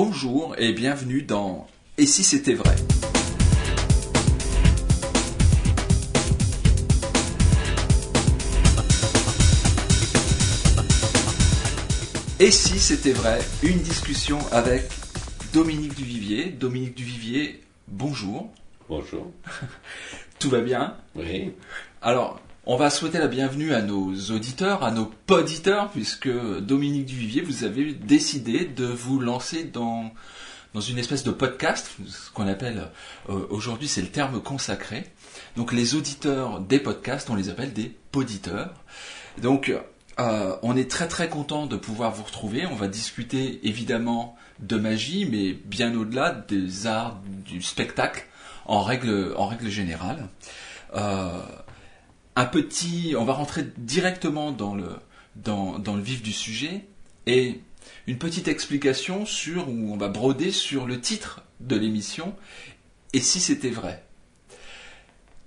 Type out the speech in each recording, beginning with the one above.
Bonjour et bienvenue dans Et si c'était vrai? Et si c'était vrai? Une discussion avec Dominique Duvivier. Dominique Duvivier, bonjour. Bonjour. Tout va bien? Oui. Alors, on va souhaiter la bienvenue à nos auditeurs, à nos poditeurs, puisque Dominique Duvivier, vous avez décidé de vous lancer dans, dans une espèce de podcast, ce qu'on appelle euh, aujourd'hui, c'est le terme consacré. Donc les auditeurs des podcasts, on les appelle des poditeurs. Donc euh, on est très très content de pouvoir vous retrouver. On va discuter évidemment de magie, mais bien au-delà des arts du spectacle en règle, en règle générale. Euh, un petit, on va rentrer directement dans le, dans, dans le vif du sujet et une petite explication sur, où on va broder sur le titre de l'émission et si c'était vrai.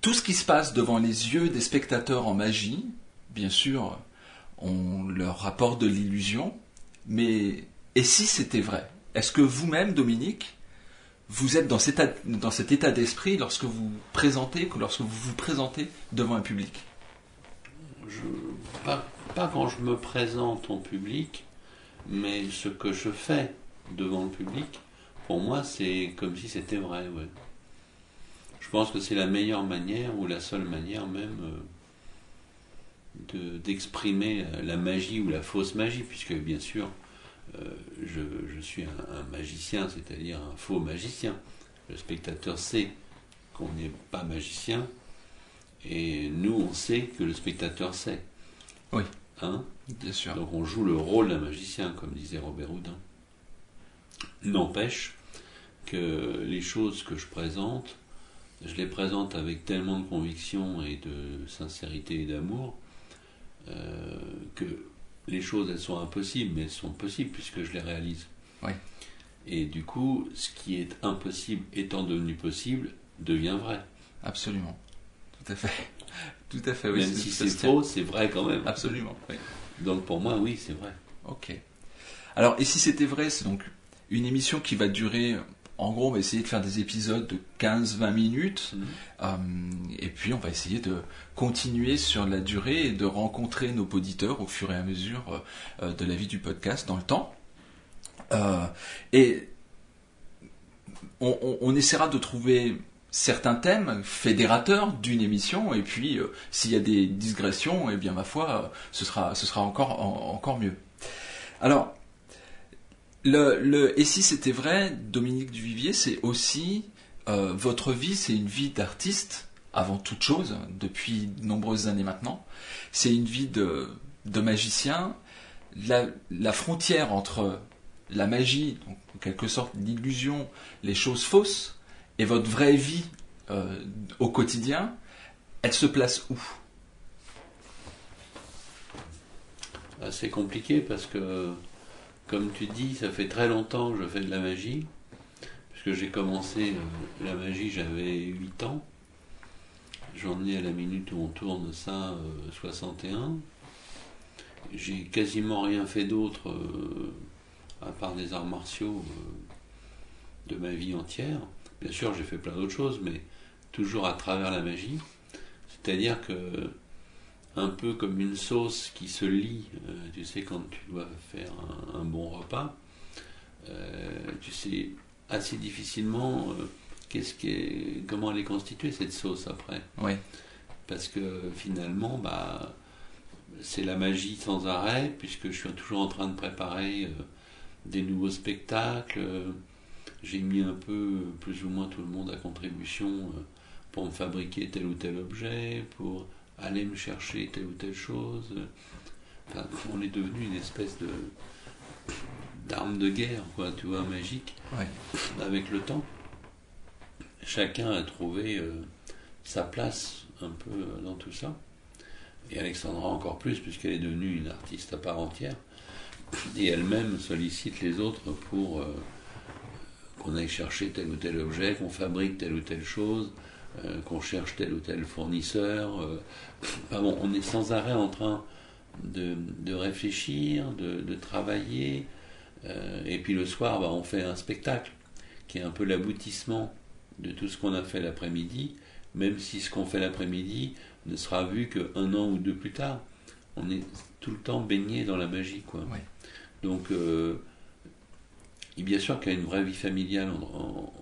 Tout ce qui se passe devant les yeux des spectateurs en magie, bien sûr, on leur rapporte de l'illusion, mais et si c'était vrai? Est-ce que vous-même, Dominique, vous êtes dans cet, dans cet état d'esprit lorsque vous présentez, que lorsque vous vous présentez devant un public pas, quand je me présente en public, mais ce que je fais devant le public, pour moi, c'est comme si c'était vrai. Je pense que c'est la meilleure manière, ou la seule manière même, euh, de- d'exprimer la magie ou la fausse magie, puisque bien sûr, je, je suis un, un magicien, c'est-à-dire un faux magicien. Le spectateur sait qu'on n'est pas magicien, et nous, on sait que le spectateur sait. Oui. Hein? Bien sûr. Donc on joue le rôle d'un magicien, comme disait Robert Houdin. N'empêche que les choses que je présente, je les présente avec tellement de conviction et de sincérité et d'amour euh, que les choses, elles sont impossibles, mais elles sont possibles puisque je les réalise. Oui. Et du coup, ce qui est impossible étant devenu possible devient vrai. Absolument. Tout à fait. Tout à fait, oui. Même si c'est faux, c'est vrai quand même. Absolument, oui. Donc pour moi, oui, c'est vrai. Ok. Alors, et si c'était vrai, c'est donc une émission qui va durer, en gros, on va essayer de faire des épisodes de 15-20 minutes, Mhm. euh, et puis on va essayer de continuer sur la durée et de rencontrer nos auditeurs au fur et à mesure euh, de la vie du podcast dans le temps. Euh, et on, on- on essaiera de trouver certains thèmes fédérateurs d'une émission, et puis euh, s'il y a des digressions, eh bien ma foi, euh, ce sera, ce sera encore, en- encore mieux. Alors, le, et si c'était vrai, Dominique Duvivier, c'est aussi euh, votre vie, c'est une vie d'artiste avant toute chose, depuis de nombreuses années maintenant. C'est une vie de, magicien. La, frontière entre la magie, en quelque sorte l'illusion, les choses fausses, et votre vraie vie euh, au quotidien, elle se place où? Ah, C'est compliqué parce que, comme tu dis, ça fait très longtemps que je fais de la magie. Puisque j'ai commencé euh, la magie, j'avais 8 ans. J'en ai à la minute où on tourne ça, euh, 61. J'ai quasiment rien fait d'autre, euh, à part des arts martiaux, euh, de ma vie entière. Bien sûr, j'ai fait plein d'autres choses, mais toujours à travers la magie. C'est-à-dire que un peu comme une sauce qui se lie, euh, tu sais, quand tu dois faire un, un bon repas, euh, tu sais assez difficilement euh, qu'est-ce qui est, comment elle est constituée cette sauce après. Oui, Parce que finalement, bah, c'est la magie sans arrêt, puisque je suis toujours en train de préparer des nouveaux spectacles. J'ai mis un peu, plus ou moins tout le monde à contribution pour me fabriquer tel ou tel objet, pour aller me chercher telle ou telle chose. Enfin, on est devenu une espèce de d'arme de guerre, quoi, tu vois, magique ouais. avec le temps, chacun a trouvé euh, sa place un peu euh, dans tout ça. Et Alexandra encore plus, puisqu'elle est devenue une artiste à part entière. Et elle-même sollicite les autres pour euh, qu'on aille chercher tel ou tel objet, qu'on fabrique telle ou telle chose, euh, qu'on cherche tel ou tel fournisseur. euh. Enfin bon, on est sans arrêt en train de, de réfléchir, de, de travailler, Euh, et puis le soir, bah, on fait un spectacle qui est un peu l'aboutissement de tout ce qu'on a fait l'après-midi, même si ce qu'on fait l'après-midi ne sera vu qu'un an ou deux plus tard. On est tout le temps baigné dans la magie, quoi. Ouais. Donc, et bien sûr qu'il y a une vraie vie familiale en- en-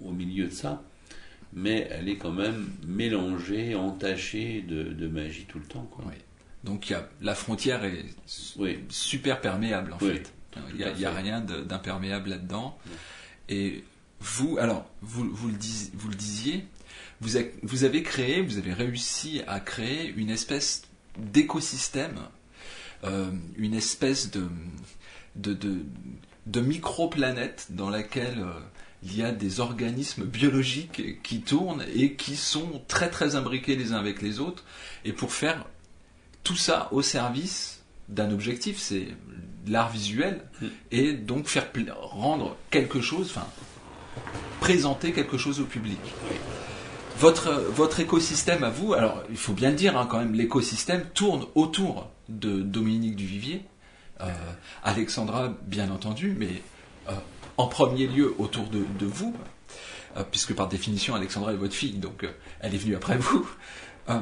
au milieu de ça, mais elle est quand même mélangée, entachée de, de magie tout le temps, quoi. Donc il y a, la frontière est Oui. super perméable en Oui, fait. Il n'y a, rien d'imperméable là-dedans. Et vous, alors, vous, vous, le, dis- vous le disiez, vous, a- vous avez créé, vous avez réussi à créer une espèce d'écosystème, euh, une espèce de, de, de, de micro-planète dans laquelle euh, il y a des organismes biologiques qui tournent et qui sont très très imbriqués les uns avec les autres, et pour faire tout ça au service d'un objectif, c'est l'art visuel, Mm. et donc faire rendre quelque chose, enfin présenter quelque chose au public. Votre, votre écosystème à vous, alors il faut bien le dire hein, quand même, l'écosystème tourne autour de Dominique Duvivier, euh, Alexandra bien entendu, mais euh, en premier lieu autour de, vous, euh, puisque par définition Alexandra est votre fille, donc euh, elle est venue après vous. Euh,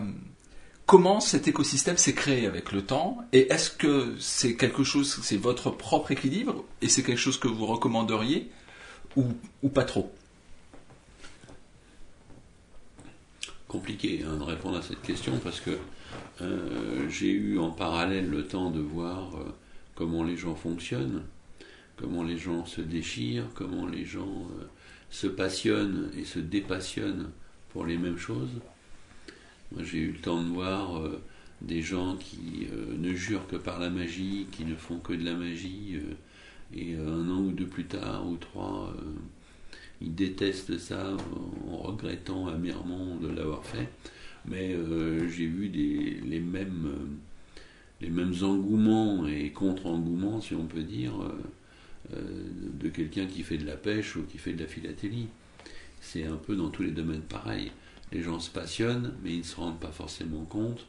comment cet écosystème s'est créé avec le temps et est-ce que c'est quelque chose, c'est votre propre équilibre et c'est quelque chose que vous recommanderiez ou, pas trop? Compliqué hein, de répondre à cette question parce que j'ai eu en parallèle le temps de voir comment les gens fonctionnent, comment les gens se déchirent, comment les gens euh, se passionnent et se dépassionnent pour les mêmes choses. Moi, j'ai eu le temps de voir euh, des gens qui euh, ne jurent que par la magie, qui ne font que de la magie, et un an ou deux plus tard, ou trois, ils détestent ça en regrettant amèrement de l'avoir fait. Mais j'ai vu les, mêmes, engouements et contre-engouements, si on peut dire, de quelqu'un qui fait de la pêche ou qui fait de la philatélie. C'est un peu dans tous les domaines pareil. Les gens se passionnent, mais ils ne se rendent pas forcément compte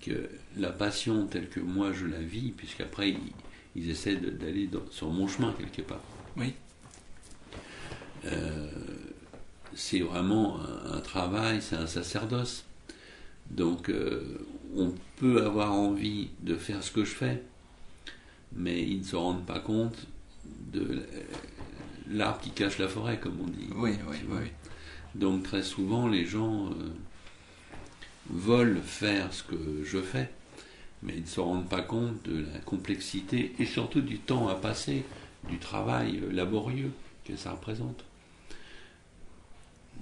que la passion telle que moi je la vis, puisqu'après ils, ils essaient d'aller sur mon chemin quelque part. Oui. Euh, c'est vraiment un, un travail, c'est un sacerdoce. Donc euh, on peut avoir envie de faire ce que je fais, mais ils ne se rendent pas compte de l'arbre qui cache la forêt, comme on dit. Oui, oui, oui. Donc très souvent, les gens euh, veulent faire ce que je fais, mais ils ne se rendent pas compte de la complexité et surtout du temps à passer, du travail euh, laborieux que ça représente.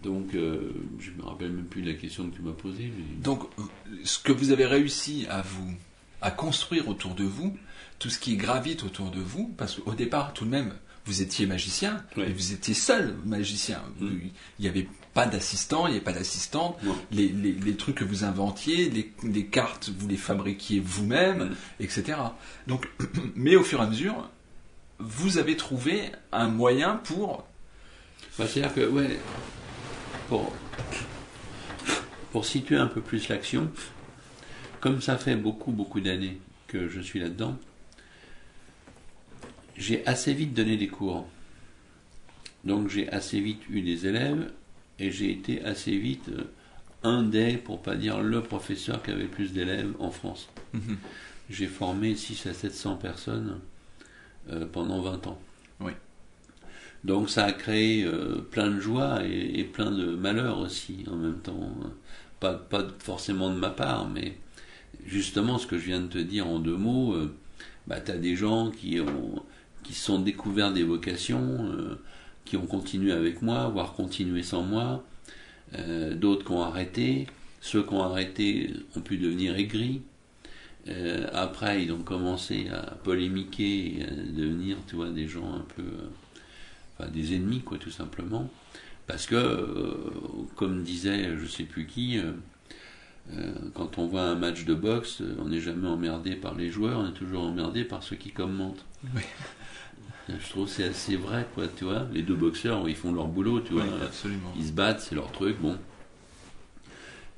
Donc, euh, je me rappelle même plus de la question que tu m'as posée. Mais... Donc, ce que vous avez réussi à vous, à construire autour de vous, tout ce qui gravite autour de vous, parce qu'au départ, tout de même, vous étiez magicien, Oui. et vous étiez seul magicien. Mm. Il n'y avait pas d'assistant, il n'y avait pas d'assistante. Les, les- les trucs que vous inventiez, les, les cartes, vous les fabriquiez vous-même, Mm. etc. Donc, mais au fur et à mesure, vous avez trouvé un moyen pour. Bah, C'est-à-dire que, ouais, pour, pour situer un peu plus l'action, comme ça fait beaucoup, beaucoup d'années que je suis là-dedans, j'ai assez vite donné des cours. Donc j'ai assez vite eu des élèves et j'ai été assez vite euh, un des, pour pas dire le professeur qui avait le plus d'élèves en France. J'ai formé 6 à 700 personnes euh, pendant 20 ans. Oui. Donc ça a créé euh, plein de joie et, et plein de malheur aussi en même temps. Pas, pas forcément de ma part, mais justement ce que je viens de te dire en deux mots, euh, bah, tu as des gens qui, ont, qui sont découverts des vocations, euh, qui ont continué avec moi, voire continué sans moi, euh, d'autres qui ont arrêté, ceux qui ont arrêté ont pu devenir aigris. Après, ils ont commencé à polémiquer à devenir, tu vois, des gens un peu, enfin, des ennemis, quoi, tout simplement. Parce que, comme disait je sais plus qui, quand on voit un match de boxe, euh, on n'est jamais emmerdé par les joueurs, on est toujours emmerdé par ceux qui commentent. Oui. Je trouve c'est assez vrai, quoi, tu vois. Les deux boxeurs, ils font leur boulot, tu vois. Oui, absolument. Ils se battent, c'est leur truc, bon.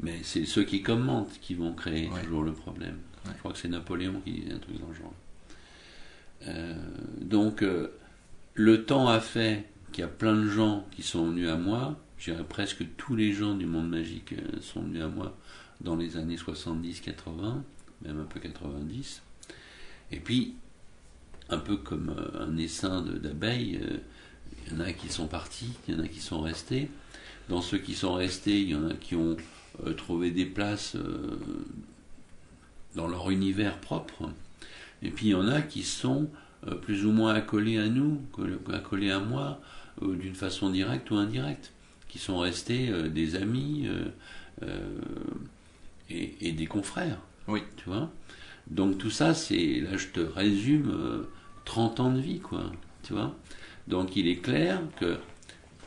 Mais c'est ceux qui commentent qui vont créer Ouais. toujours le problème. Ouais. Je crois que c'est Napoléon qui disait un truc dans le genre. Euh, donc, euh, le temps a fait qu'il y a plein de gens qui sont venus à moi. Je dirais presque tous les gens du monde magique euh, sont venus à moi dans les années 70-80, même un peu 90. Et puis, un peu comme euh, un essaim d'abeilles, euh, il y en a qui sont partis, il y en a qui sont restés. Dans ceux qui sont restés, il y en a qui ont euh, trouvé des places dans leur univers propre. Et puis il y en a qui sont plus ou moins accolés à nous, accolés à moi, d'une façon directe ou indirecte, qui sont restés des amis et, et des confrères. Oui. Tu vois? Donc tout ça, c'est, là je te résume, euh, 30 ans de vie, quoi. Tu vois? Donc il est clair que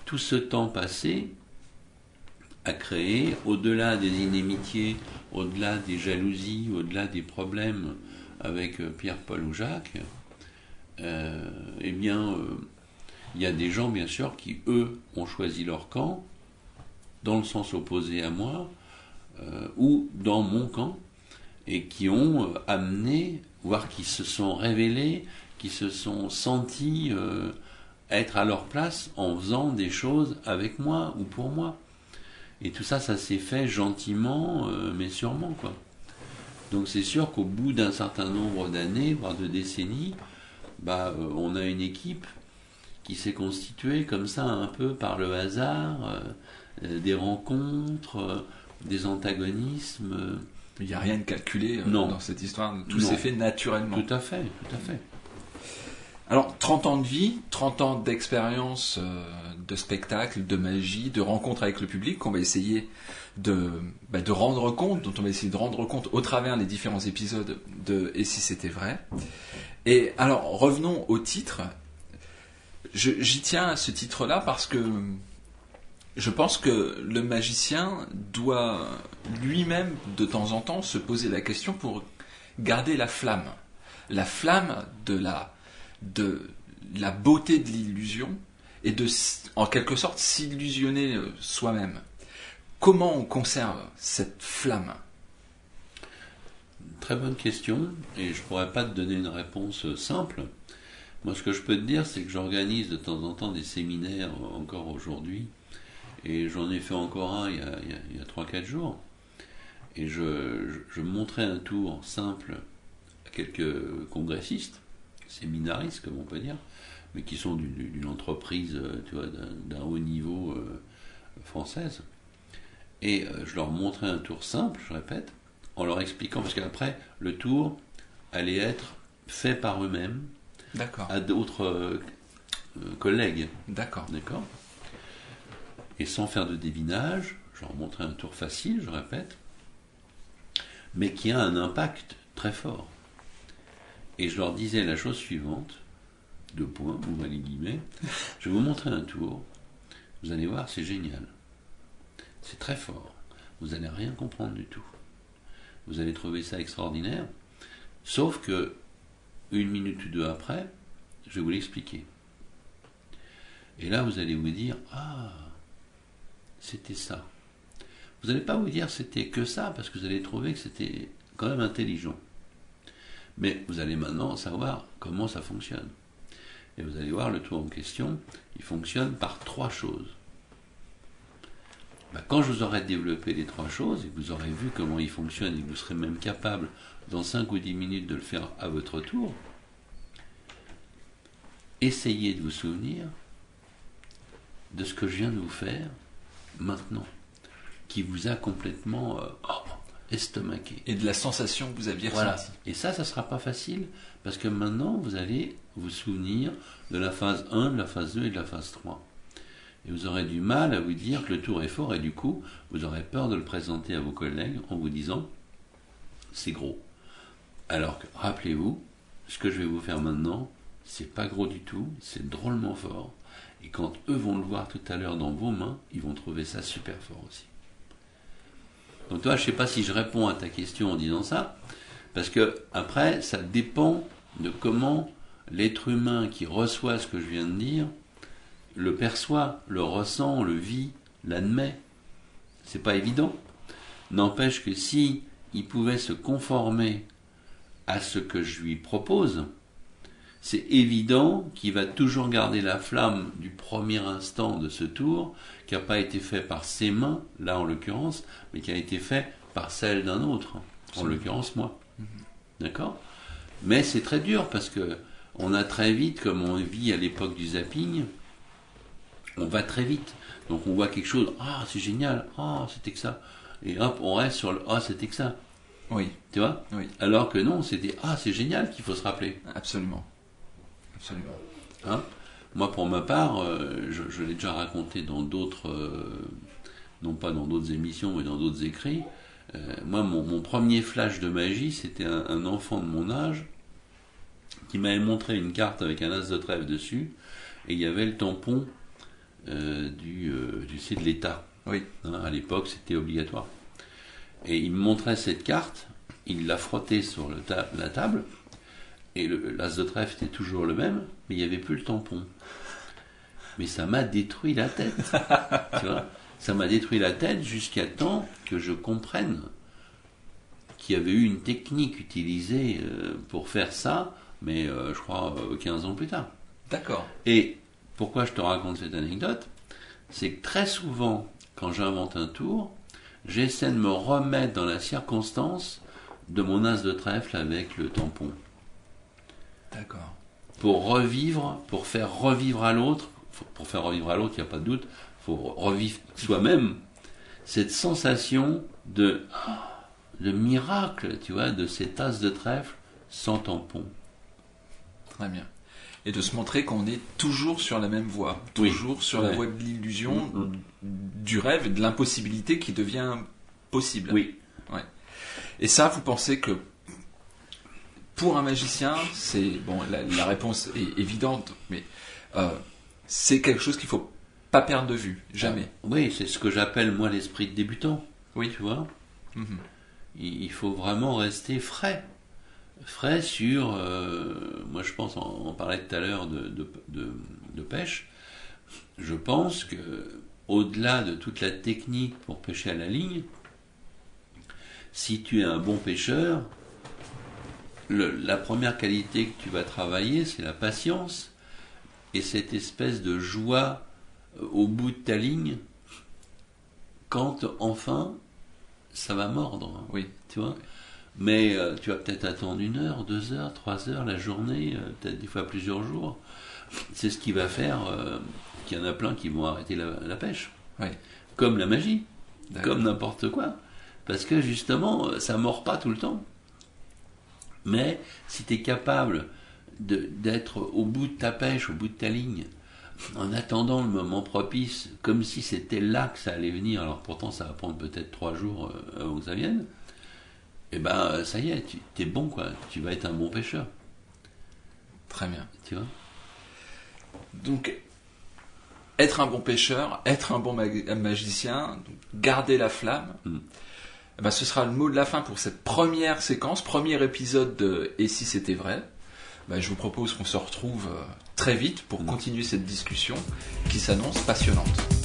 tout ce temps passé a créé, au-delà des inimitiés, au-delà des jalousies, au-delà des problèmes avec euh, Pierre, Paul ou Jacques, euh, eh bien, euh, il y a des gens, bien sûr, qui, eux, ont choisi leur camp, dans le sens opposé à moi, euh, ou dans mon camp, et qui ont euh, amené, voire qui se sont révélés, qui se sont sentis euh, être à leur place en faisant des choses avec moi ou pour moi. Et tout ça, ça s'est fait gentiment, euh, mais sûrement, quoi. Donc c'est sûr qu'au bout d'un certain nombre d'années, voire de décennies, bah, on a une équipe qui s'est constituée comme ça un peu par le hasard, des rencontres, des antagonismes. euh, Il n'y a rien de calculé euh, Non. dans cette histoire. Tout s'est fait naturellement. Tout à fait, tout à fait. Alors, 30 ans de vie, 30 ans d'expérience euh, de spectacle, de magie, de rencontre avec le public qu'on va essayer de, bah, de rendre compte, dont on va essayer de rendre compte au travers des différents épisodes de Et si c'était vrai. Et alors, revenons au titre. J'y tiens à ce titre-là parce que je pense que le magicien doit lui-même, de temps en temps, se poser la question pour garder la flamme. La flamme de la, de la beauté de l'illusion et de, en quelque sorte, s'illusionner euh, soi-même. Comment on conserve cette flamme? Très bonne question, et je pourrais pas te donner une réponse euh, simple. Moi, ce que je peux te dire, c'est que j'organise de temps en temps des séminaires euh, encore aujourd'hui, et j'en ai fait encore un il y a, il y a- il y a 3-4 jours. Et je, je, je montrais un tour simple à quelques congressistes, séminaristes, comme on peut dire, mais qui sont d'une entreprise, euh, tu vois, d'un haut niveau euh, française. Et euh, je leur montrais un tour simple, je répète, en leur expliquant, parce qu'après, le tour allait être fait par eux-mêmes à d'autres euh, collègues, D'accord. d'accord Et sans faire de devinage, je leur montrais un tour facile, je répète, mais qui a un impact très fort. Et je leur disais la chose suivante, deux points, ouvrez les guillemets, je vais vous montrer un tour, vous allez voir, c'est génial. C'est très fort. Vous n'allez rien comprendre du tout. Vous allez trouver ça extraordinaire, sauf que une minute ou deux après, je vais vous l'expliquer. Et là, vous allez vous dire, ah, c'était ça. Vous n'allez pas vous dire c'était que ça, parce que vous allez trouver que c'était quand même intelligent. Mais vous allez maintenant savoir comment ça fonctionne. Et vous allez voir le tour en question, il fonctionne par trois choses. Ben, quand je vous aurai développé les trois choses et que vous aurez vu comment il fonctionne et que vous serez même capable dans 5 ou 10 minutes de le faire à votre tour, essayez de vous souvenir de ce que je viens de vous faire maintenant, qui vous a complètement euh, oh, estomaqué. Et de la sensation que vous aviez Voilà. ressentie. Et ça, ça sera pas facile, parce que maintenant, vous allez vous souvenir de la phase 1, de la phase 2 et de la phase 3. Et vous aurez du mal à vous dire que le tour est fort, et du coup, vous aurez peur de le présenter à vos collègues en vous disant, c'est gros. Alors que, rappelez-vous, ce que je vais vous faire maintenant, c'est pas gros du tout, c'est drôlement fort. Et quand eux vont le voir tout à l'heure dans vos mains, ils vont trouver ça super fort aussi. Donc toi, je sais pas si je réponds à ta question en disant ça, parce que après, ça dépend de comment l'être humain qui reçoit ce que je viens de dire le perçoit, le ressent, le vit, l'admet. C'est pas évident. N'empêche que si il pouvait se conformer à ce que je lui propose, c'est évident qu'il va toujours garder la flamme du premier instant de ce tour, qui n'a pas été fait par ses mains, là en l'occurrence, mais qui a été fait par celle d'un autre, en l'occurrence moi. Mhm. D'accord? Mais c'est très dur parce que on a très vite, comme on vit à l'époque du zapping, on va très vite. Donc on voit quelque chose, ah c'est génial, ah c'était que ça. Et hop, on reste sur le ah c'était que ça. Oui. Tu vois? Oui. Alors que non, c'était ah c'est génial qu'il faut se rappeler. Absolument. Absolument. Hein? Moi pour ma part, euh, je, l'ai déjà raconté dans d'autres, euh, non pas dans d'autres émissions, mais dans d'autres écrits. Euh, moi mon, premier flash de magie, c'était un, enfant de mon âge qui m'avait montré une carte avec un as de trèfle dessus, et il y avait le tampon euh, du, euh, du C de l'État. Oui. Hein, à l'époque, c'était obligatoire. Et il me montrait cette carte, il l'a frottée sur le la table, et l'as de trèfle était toujours le même, mais il n'y avait plus le tampon. Mais ça m'a détruit la tête. tu vois? Ça m'a détruit la tête jusqu'à temps que je comprenne qu'il y avait eu une technique utilisée euh, pour faire ça, mais je crois 15 ans plus tard. D'accord. Et pourquoi je te raconte cette anecdote? C'est que très souvent, quand j'invente un tour, j'essaie de me remettre dans la circonstance de mon as de trèfle avec le tampon. D'accord. Pour revivre, pour faire revivre à l'autre, pour faire revivre à l'autre, il n'y a pas de doute, il faut revivre soi-même cette sensation de, de miracle, tu vois, de cet as de trèfle sans tampon. Très bien et de se montrer qu'on est toujours sur la même voie, toujours sur la voie de l'illusion, mm, mm. du rêve et de l'impossibilité qui devient possible. Oui. Ouais. Et ça, vous pensez que pour un magicien, c'est bon, la, réponse est évidente, mais euh, c'est quelque chose qu'il faut pas perdre de vue, jamais. Ah, oui, c'est ce que j'appelle moi l'esprit de débutant. Oui, tu vois. Mm-hmm. Il faut vraiment rester frais frais sur, euh, moi je pense, on, parlait tout à l'heure de, de, pêche, je pense que au-delà de toute la technique pour pêcher à la ligne, si tu es un bon pêcheur, la première qualité que tu vas travailler, c'est la patience et cette espèce de joie euh, au bout de ta ligne quand enfin ça va mordre. Oui. Tu vois? Mais euh, tu vas peut-être attendre une heure, deux heures, trois heures, la journée, euh, peut-être des fois plusieurs jours. C'est ce qui va faire euh, qu'il y en a plein qui vont arrêter la, pêche. Comme la magie, comme n'importe quoi. Parce que justement, ça mord pas tout le temps. Mais si tu es capable d'être au bout de ta pêche, au bout de ta ligne, en attendant le moment propice, comme si c'était là que ça allait venir, alors pourtant ça va prendre peut-être trois jours avant que ça vienne, et eh ben ça y est, tu es bon quoi, tu vas être un bon pêcheur. Très bien. Tu vois? Donc, être un bon pêcheur, être un bon magicien, garder la flamme, hmm. Eh ben, ce sera le mot de la fin pour cette première séquence, premier épisode de Et si c'était vrai ben, Je vous propose qu'on se retrouve euh, très vite pour hmm. continuer cette discussion qui s'annonce passionnante.